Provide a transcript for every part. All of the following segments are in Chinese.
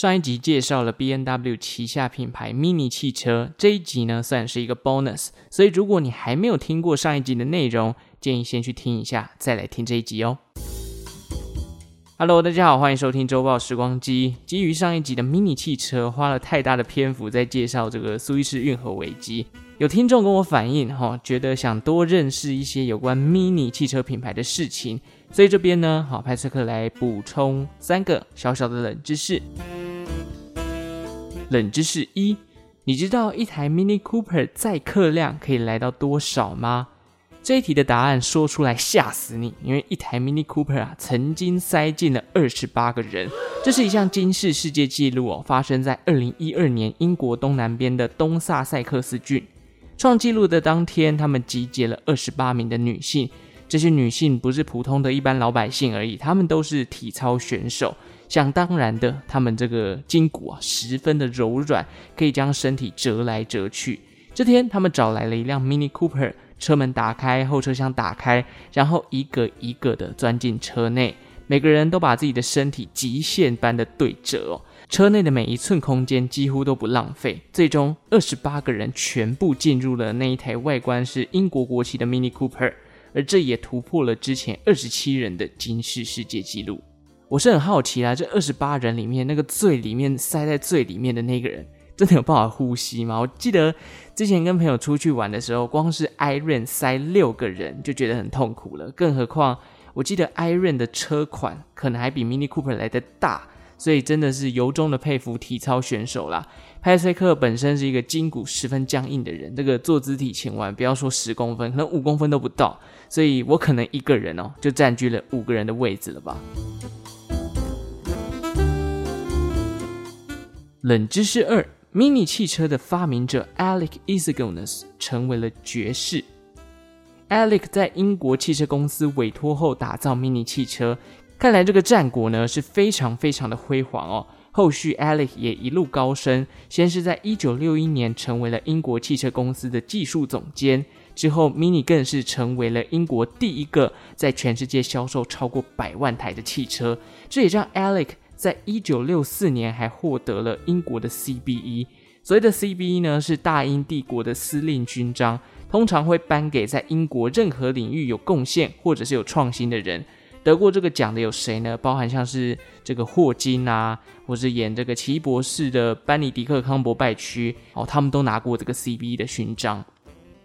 上一集介绍了 B N W 旗下品牌 Mini 汽车，这一集呢算是一个 bonus，所以如果你还没有听过上一集的内容，建议先去听一下，再来听这一集哦。Hello，大家好，欢迎收听周报时光机。基于上一集的 Mini 汽车花了太大的篇幅在介绍这个苏伊士运河危机，有听众跟我反映哈、觉得想多认识一些有关 Mini 汽车品牌的事情，所以这边呢，好派翠克来补充三个小小的冷知识。冷知识一：你知道一台 Mini Cooper 载客量可以来到多少吗？这一题的答案说出来吓死你，因为一台 Mini Cooper 啊，曾经塞进了二十八个人，这是一项惊世世界纪录哦，发生在二零一二年英国东南边的东萨塞克斯郡。创纪录的当天，他们集结了二十八名的女性，这些女性不是普通的一般老百姓而已，她们都是体操选手。想当然的，他们这个筋骨啊，十分的柔软，可以将身体折来折去。这天，他们找来了一辆 Mini Cooper，车门打开，后车厢打开，然后一个一个的钻进车内，每个人都把自己的身体极限般的对折哦。车内的每一寸空间几乎都不浪费。最终，二十八个人全部进入了那一台外观是英国国旗的 Mini Cooper，而这也突破了之前二十七人的金氏世界纪录。我是很好奇啦，这二十八人里面，那个最里面塞在最里面的那个人，真的有办法呼吸吗？我记得之前跟朋友出去玩的时候，光是 iRent 塞六个人就觉得很痛苦了，更何况我记得 iRent 的车款可能还比 Mini Cooper 来的大，所以真的是由衷的佩服体操选手啦。派翠克本身是一个筋骨十分僵硬的人，这个坐姿体前弯，不要说十公分，可能五公分都不到，所以我可能一个人哦，就占据了五个人的位置了吧。冷知识二：Mini 汽车的发明者 Alec Izaguirre 成为了爵士。Alec 在英国汽车公司委托后打造 Mini 汽车，看来这个战果呢是非常非常的辉煌哦。后续 Alec 也一路高升，先是在一九六一年成为了英国汽车公司的技术总监，之后 Mini 更是成为了英国第一个在全世界销售超过百万台的汽车，这也让 Alec。在一九六四年，还获得了英国的 CBE。所谓的 CBE 呢，是大英帝国的司令勋章，通常会颁给在英国任何领域有贡献或者是有创新的人。得过这个奖的有谁呢？包含像是这个霍金啊，或是演这个奇异博士的班尼迪克康伯拜区哦，他们都拿过这个 CBE 的勋章。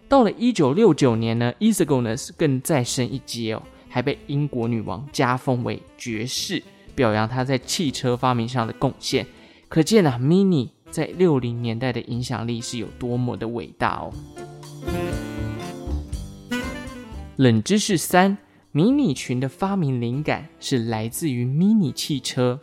到了一九六九年呢，Izaguirre 更再升一阶哦，还被英国女王加封为爵士。表扬他在汽车发明上的贡献，可见啊，Mini 在六零年代的影响力是有多么的伟大哦。冷知识三：迷你裙的发明灵感是来自于 Mini 汽车。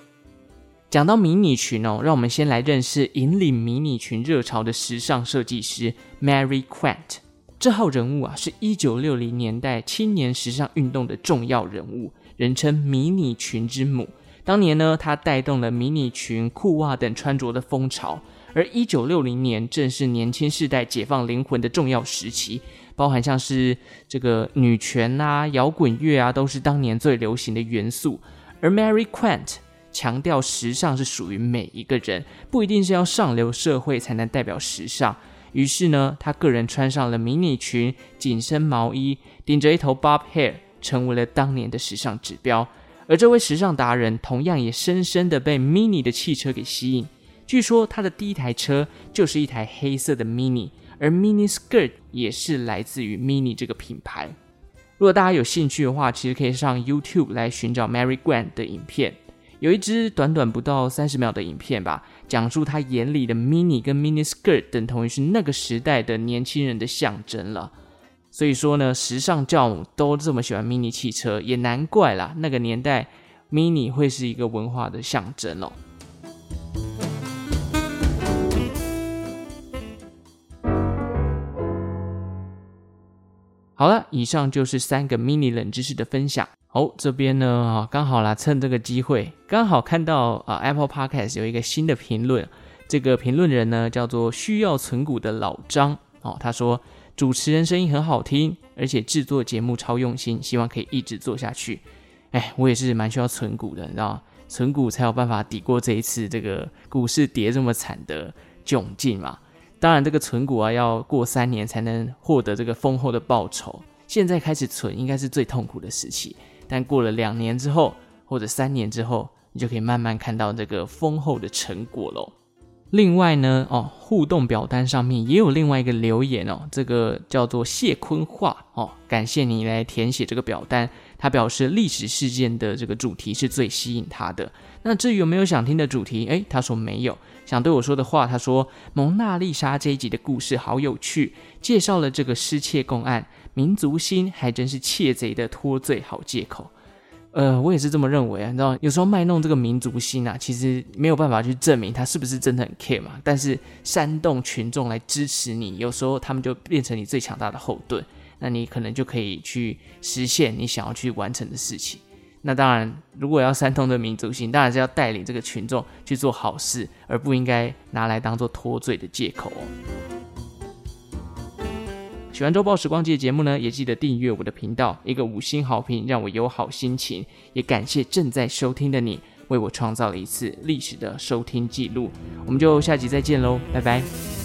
讲到迷你裙哦，让我们先来认识引领迷你裙热潮的时尚设计师 Mary Quant。这号人物啊，是一九六零年代青年时尚运动的重要人物，人称迷你裙之母。当年呢，他带动了迷你裙、裤袜等穿着的风潮，而一九六零年正是年轻世代解放灵魂的重要时期，包含像是这个女权啊、摇滚乐啊，都是当年最流行的元素。而 Mary Quant 强调，时尚是属于每一个人，不一定是要上流社会才能代表时尚。于是呢，他个人穿上了迷你裙、紧身毛衣，顶着一头 Bob Hair，成为了当年的时尚指标。而这位时尚达人同样也深深的被 Mini 的汽车给吸引。据说他的第一台车就是一台黑色的 Mini，而 Mini Skirt 也是来自于 Mini 这个品牌。如果大家有兴趣的话，其实可以上 YouTube 来寻找 Mary Grant 的影片，有一支短短不到三十秒的影片吧，讲述他眼里的 Mini 跟 Mini Skirt 等同于是那个时代的年轻人的象征了。所以说呢，时尚教母都这么喜欢 Mini 汽车，也难怪啦。那个年代，Mini 会是一个文化的象征哦。好了，以上就是三个 Mini 冷知识的分享。好，这边呢啊，刚好啦，趁这个机会，刚好看到啊 Apple Podcast 有一个新的评论，这个评论人呢叫做需要存股的老张哦，他说。主持人声音很好听，而且制作节目超用心，希望可以一直做下去。哎，我也是蛮需要存股的，你知道吗？存股才有办法抵过这一次这个股市跌这么惨的窘境嘛。当然，这个存股啊，要过三年才能获得这个丰厚的报酬。现在开始存，应该是最痛苦的时期。但过了两年之后，或者三年之后，你就可以慢慢看到这个丰厚的成果喽。另外呢，哦，互动表单上面也有另外一个留言哦，这个叫做谢坤化哦，感谢你来填写这个表单。他表示历史事件的这个主题是最吸引他的。那至于有没有想听的主题？诶，他说没有。想对我说的话，他说蒙娜丽莎这一集的故事好有趣，介绍了这个失窃共案，民族心还真是窃贼的脱罪好借口。呃，我也是这么认为啊。你知道，有时候卖弄这个民族心啊，其实没有办法去证明他是不是真的很 care 嘛。但是煽动群众来支持你，有时候他们就变成你最强大的后盾，那你可能就可以去实现你想要去完成的事情。那当然，如果要煽动的民族心，当然是要带领这个群众去做好事，而不应该拿来当做脱罪的借口哦。喜欢周报时光机的节目呢，也记得订阅我的频道，一个五星好评让我有好心情。也感谢正在收听的你，为我创造了一次历史的收听记录。我们就下集再见喽，拜拜。